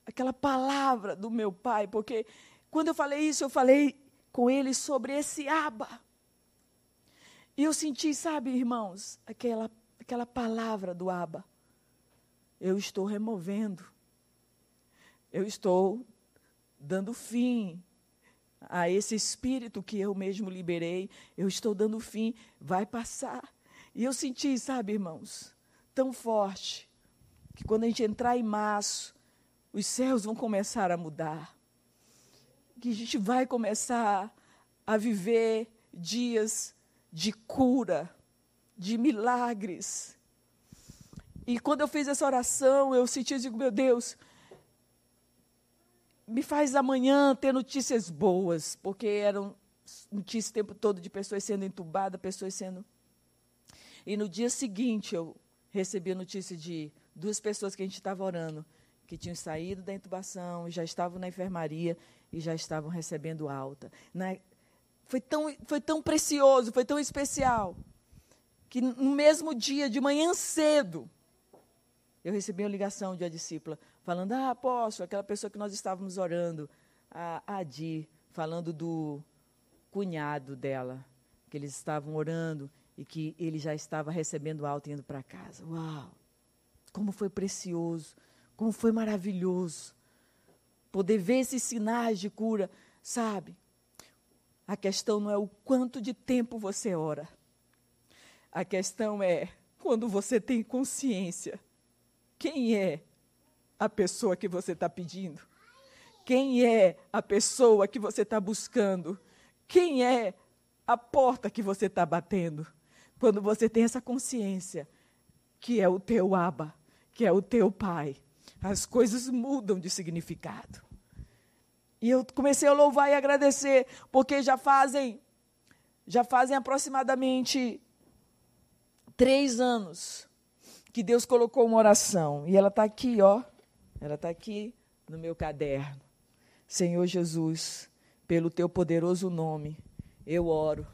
aquela palavra do meu pai, porque quando eu falei isso, eu falei com ele sobre esse aba. E eu senti, sabe, irmãos, aquela, aquela palavra do aba. Eu estou removendo. Eu estou dando fim a esse espírito que eu mesmo liberei, eu estou dando fim, vai passar. E eu senti, sabe, irmãos, tão forte, que quando a gente entrar em março, os céus vão começar a mudar. Que a gente vai começar a viver dias de cura, de milagres. E quando eu fiz essa oração, eu senti, eu digo, meu Deus, me faz amanhã ter notícias boas, porque eram notícias o tempo todo de pessoas sendo entubadas, pessoas sendo. E no dia seguinte eu recebi a notícia de duas pessoas que a gente estava orando, que tinham saído da intubação, já estavam na enfermaria e já estavam recebendo alta. Na, foi, tão, foi tão precioso, foi tão especial, que no mesmo dia, de manhã cedo, eu recebi uma ligação de uma discípula falando: Ah, apóstolo, aquela pessoa que nós estávamos orando, a Adi, falando do cunhado dela, que eles estavam orando e que ele já estava recebendo alta indo para casa. Uau! Como foi precioso, como foi maravilhoso poder ver esses sinais de cura, sabe? A questão não é o quanto de tempo você ora. A questão é quando você tem consciência quem é a pessoa que você está pedindo? Quem é a pessoa que você está buscando? Quem é a porta que você está batendo? Quando você tem essa consciência que é o teu Aba, que é o teu Pai, as coisas mudam de significado. E eu comecei a louvar e agradecer, porque já fazem, já fazem aproximadamente três anos que Deus colocou uma oração. E ela está aqui, ó. Ela está aqui no meu caderno. Senhor Jesus, pelo teu poderoso nome, eu oro.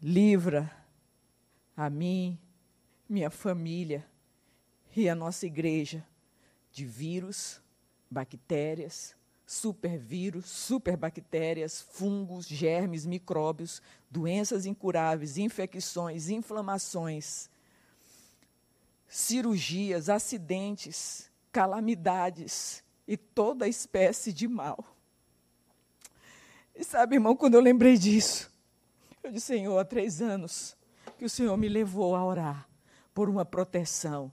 Livra a mim, minha família e a nossa igreja de vírus, bactérias, supervírus, superbactérias, fungos, germes, micróbios, doenças incuráveis, infecções, inflamações cirurgias, acidentes, calamidades e toda espécie de mal. E sabe, irmão, quando eu lembrei disso, eu disse, Senhor, há três anos que o Senhor me levou a orar por uma proteção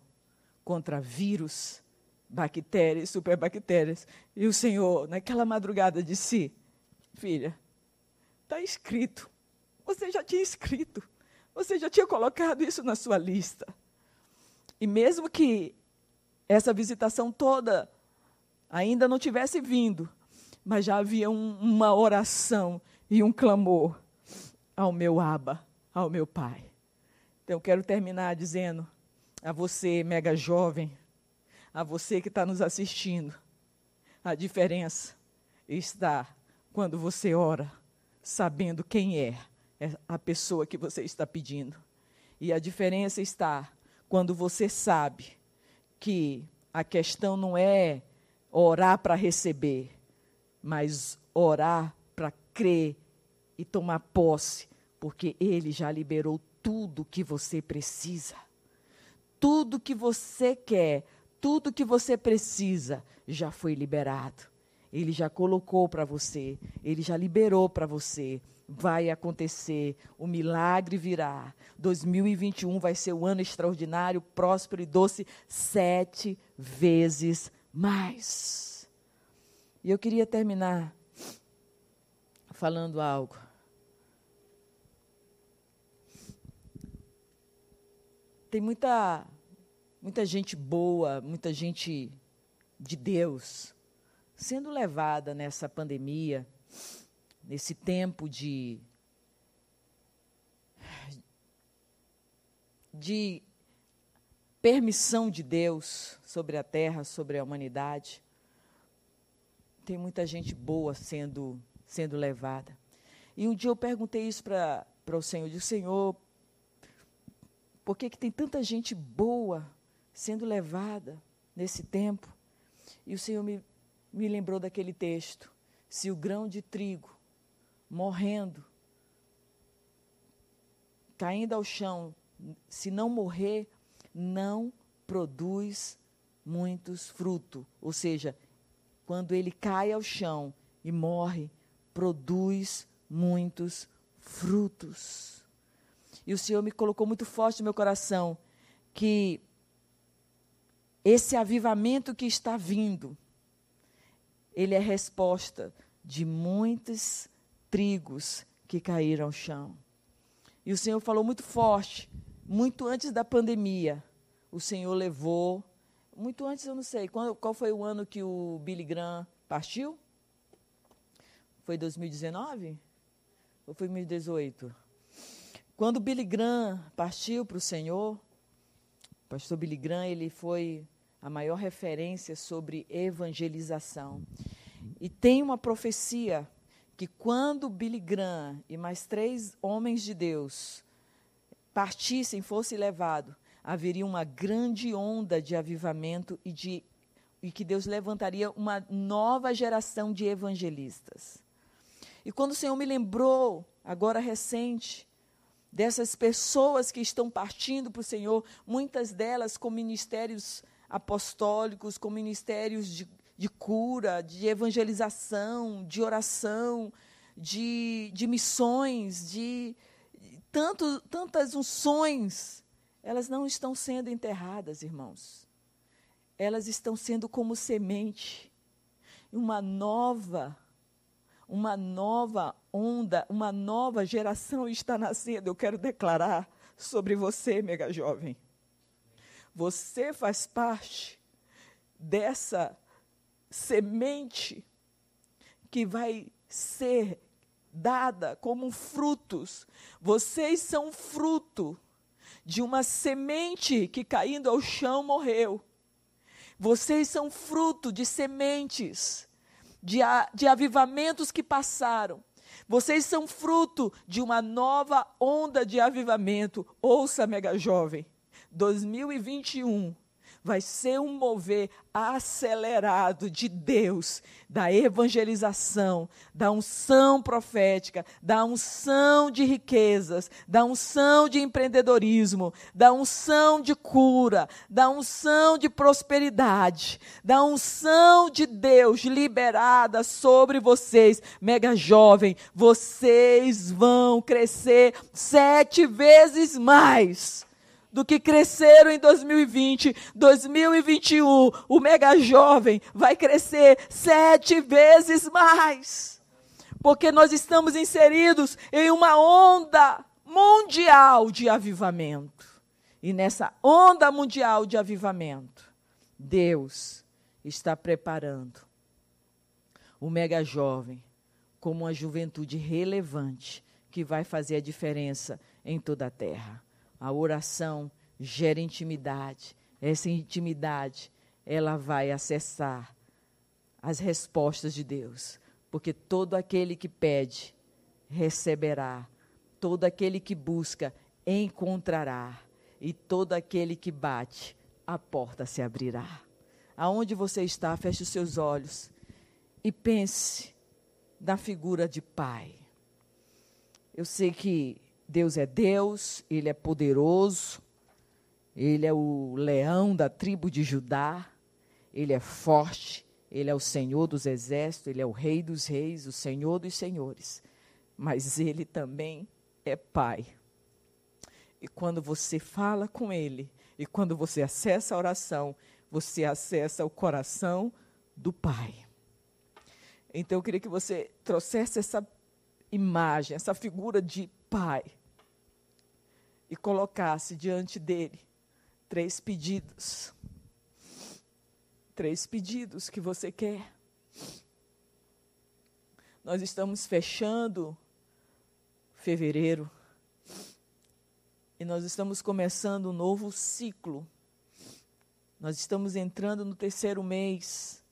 contra vírus, bactérias, superbactérias. E o Senhor, naquela madrugada, disse: Filha, está escrito. Você já tinha escrito. Você já tinha colocado isso na sua lista. E mesmo que essa visitação toda ainda não tivesse vindo, mas já havia um, uma oração e um clamor ao meu Aba, ao meu Pai. Então quero terminar dizendo a você, mega jovem, a você que está nos assistindo, a diferença está quando você ora sabendo quem é a pessoa que você está pedindo. E a diferença está quando você sabe que a questão não é orar para receber, mas orar para crer e tomar posse, porque Ele já liberou tudo que você precisa. Tudo que você quer, tudo que você precisa já foi liberado. Ele já colocou para você, ele já liberou para você vai acontecer, o milagre virá. 2021 vai ser um ano extraordinário, próspero e doce, sete vezes mais. E eu queria terminar falando algo. Tem muita, muita gente boa, muita gente de Deus sendo levada nessa pandemia nesse tempo de de permissão de Deus sobre a terra, sobre a humanidade. Tem muita gente boa sendo sendo levada. E um dia eu perguntei isso para o Senhor, disse, Senhor, por que, que tem tanta gente boa sendo levada nesse tempo? E o Senhor me, me lembrou daquele texto. Se o grão de trigo morrendo, caindo ao chão, se não morrer, não produz muitos frutos. Ou seja, quando ele cai ao chão e morre, produz muitos frutos. E o Senhor me colocou muito forte no meu coração que esse avivamento que está vindo, ele é resposta de muitos trigos que caíram ao chão. E o Senhor falou muito forte, muito antes da pandemia. O Senhor levou, muito antes, eu não sei, qual, qual foi o ano que o Billy Graham partiu? Foi 2019? Ou foi 2018? Quando Billy Graham partiu para o Senhor, o pastor Billy Graham, ele foi a maior referência sobre evangelização. E tem uma profecia que quando Billy Graham e mais três homens de Deus partissem, fosse levado, haveria uma grande onda de avivamento e de e que Deus levantaria uma nova geração de evangelistas. E quando o Senhor me lembrou, agora recente, dessas pessoas que estão partindo para o Senhor, muitas delas com ministérios apostólicos, com ministérios de, de cura, de evangelização, de oração, de, de missões, de tanto, tantas unções, elas não estão sendo enterradas, irmãos. Elas estão sendo como semente. Uma nova, uma nova onda, uma nova geração está nascendo. Eu quero declarar sobre você, mega jovem. Você faz parte dessa semente que vai ser dada como frutos. Vocês são fruto de uma semente que caindo ao chão morreu. Vocês são fruto de sementes, de, de avivamentos que passaram. Vocês são fruto de uma nova onda de avivamento. Ouça, mega jovem. 2021 vai ser um mover acelerado de Deus, da evangelização, da unção profética, da unção de riquezas, da unção de empreendedorismo, da unção de cura, da unção de prosperidade, da unção de Deus liberada sobre vocês, mega jovem, vocês vão crescer sete vezes mais do que cresceram em 2020, 2021, o mega jovem vai crescer sete vezes mais. Porque nós estamos inseridos em uma onda mundial de avivamento. E nessa onda mundial de avivamento, Deus está preparando o mega jovem como uma juventude relevante que vai fazer a diferença em toda a terra. A oração gera intimidade. Essa intimidade, ela vai acessar as respostas de Deus. Porque todo aquele que pede, receberá. Todo aquele que busca, encontrará. E todo aquele que bate, a porta se abrirá. Aonde você está, feche os seus olhos e pense na figura de pai. Eu sei que Deus é Deus, Ele é poderoso, Ele é o leão da tribo de Judá, Ele é forte, Ele é o Senhor dos exércitos, Ele é o Rei dos reis, o Senhor dos senhores. Mas Ele também é Pai. E quando você fala com Ele, e quando você acessa a oração, você acessa o coração do Pai. Então eu queria que você trouxesse essa imagem, essa figura de pai e colocasse diante dele três pedidos. Três pedidos que você quer. Nós estamos fechando fevereiro e nós estamos começando um novo ciclo. Nós estamos entrando no terceiro mês.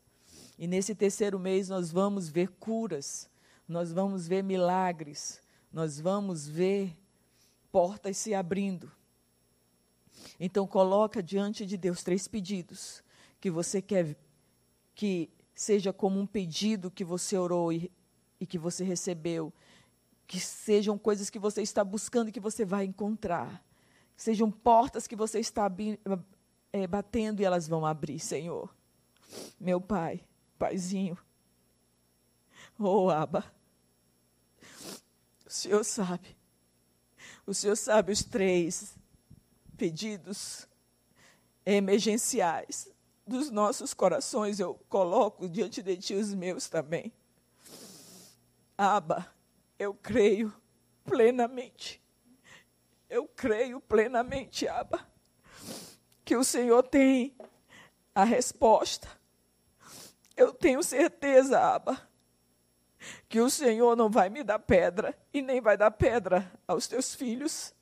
E nesse terceiro mês nós vamos ver curas, nós vamos ver milagres, nós vamos ver portas se abrindo. Então coloca diante de Deus três pedidos que você quer que seja como um pedido que você orou e, e que você recebeu, que sejam coisas que você está buscando e que você vai encontrar, sejam portas que você está é, batendo e elas vão abrir, Senhor. Meu Pai, Paizinho, oh Abba, o Senhor sabe. O Senhor sabe os três pedidos emergenciais dos nossos corações. Eu coloco diante de Ti os meus também. Aba, Eu creio plenamente. Eu creio plenamente, Abba, que o Senhor tem a resposta. Eu tenho certeza, Abba, que o Senhor não vai me dar pedra e nem vai dar pedra aos teus filhos.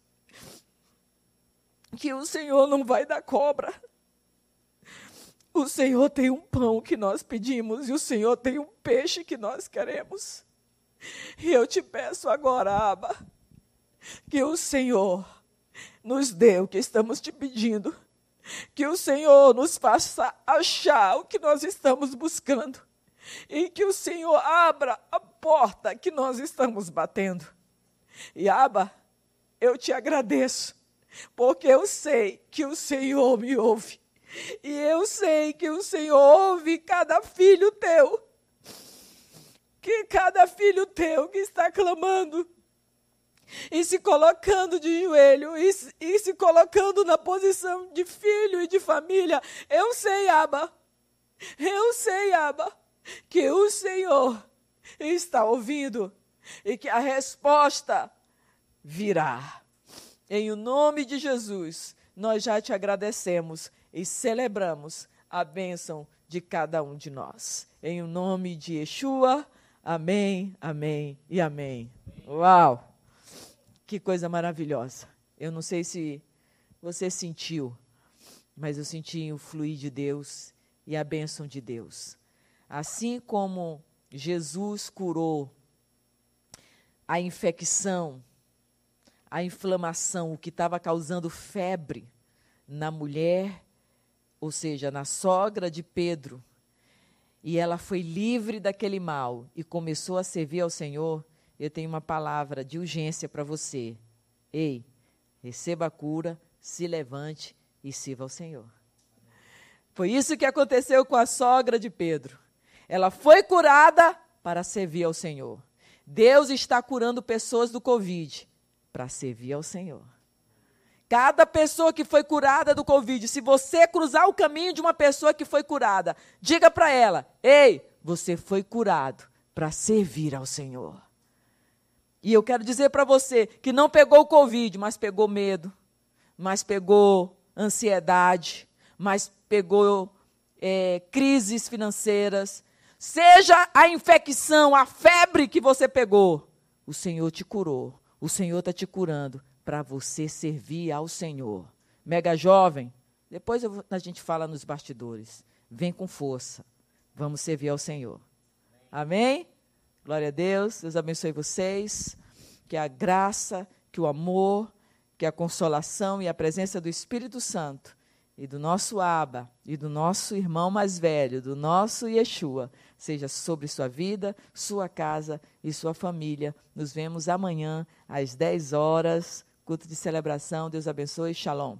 Que o Senhor não vai dar cobra. O Senhor tem um pão que nós pedimos e o Senhor tem um peixe que nós queremos. E eu te peço agora, Aba, que o Senhor nos dê o que estamos te pedindo. Que o Senhor nos faça achar o que nós estamos buscando e que o Senhor abra a porta que nós estamos batendo. E Aba, eu te agradeço, porque eu sei que o Senhor me ouve. E eu sei que o Senhor ouve cada filho teu. Que cada filho teu que está clamando e se colocando de joelho e, e se colocando na posição de filho e de família. Eu sei, Aba. Eu sei, Aba que o Senhor está ouvindo e que a resposta virá. Em o nome de Jesus, nós já te agradecemos e celebramos a bênção de cada um de nós. Em o nome de Yeshua, amém, amém e amém. Uau! Que coisa maravilhosa. Eu não sei se você sentiu, mas eu senti o fluir de Deus e a bênção de Deus. Assim como Jesus curou a infecção, a inflamação, o que estava causando febre na mulher, ou seja, na sogra de Pedro, e ela foi livre daquele mal e começou a servir ao Senhor, eu tenho uma palavra de urgência para você. Ei, receba a cura, se levante e sirva ao Senhor. Foi isso que aconteceu com a sogra de Pedro. Ela foi curada para servir ao Senhor. Deus está curando pessoas do Covid para servir ao Senhor. Cada pessoa que foi curada do Covid, se você cruzar o caminho de uma pessoa que foi curada, diga para ela: ei, você foi curado para servir ao Senhor. E eu quero dizer para você que não pegou o Covid, mas pegou medo, mas pegou ansiedade, mas pegou é, crises financeiras, Seja a infecção, a febre que você pegou, o Senhor te curou. O Senhor está te curando para você servir ao Senhor. Mega jovem, depois eu, a gente fala nos bastidores. Vem com força. Vamos servir ao Senhor. Amém? Glória a Deus. Deus abençoe vocês. Que a graça, que o amor, que a consolação e a presença do Espírito Santo e do nosso Aba e do nosso irmão mais velho, do nosso Yeshua, seja sobre sua vida, sua casa e sua família. Nos vemos amanhã às 10 horas, culto de celebração. Deus abençoe. Shalom.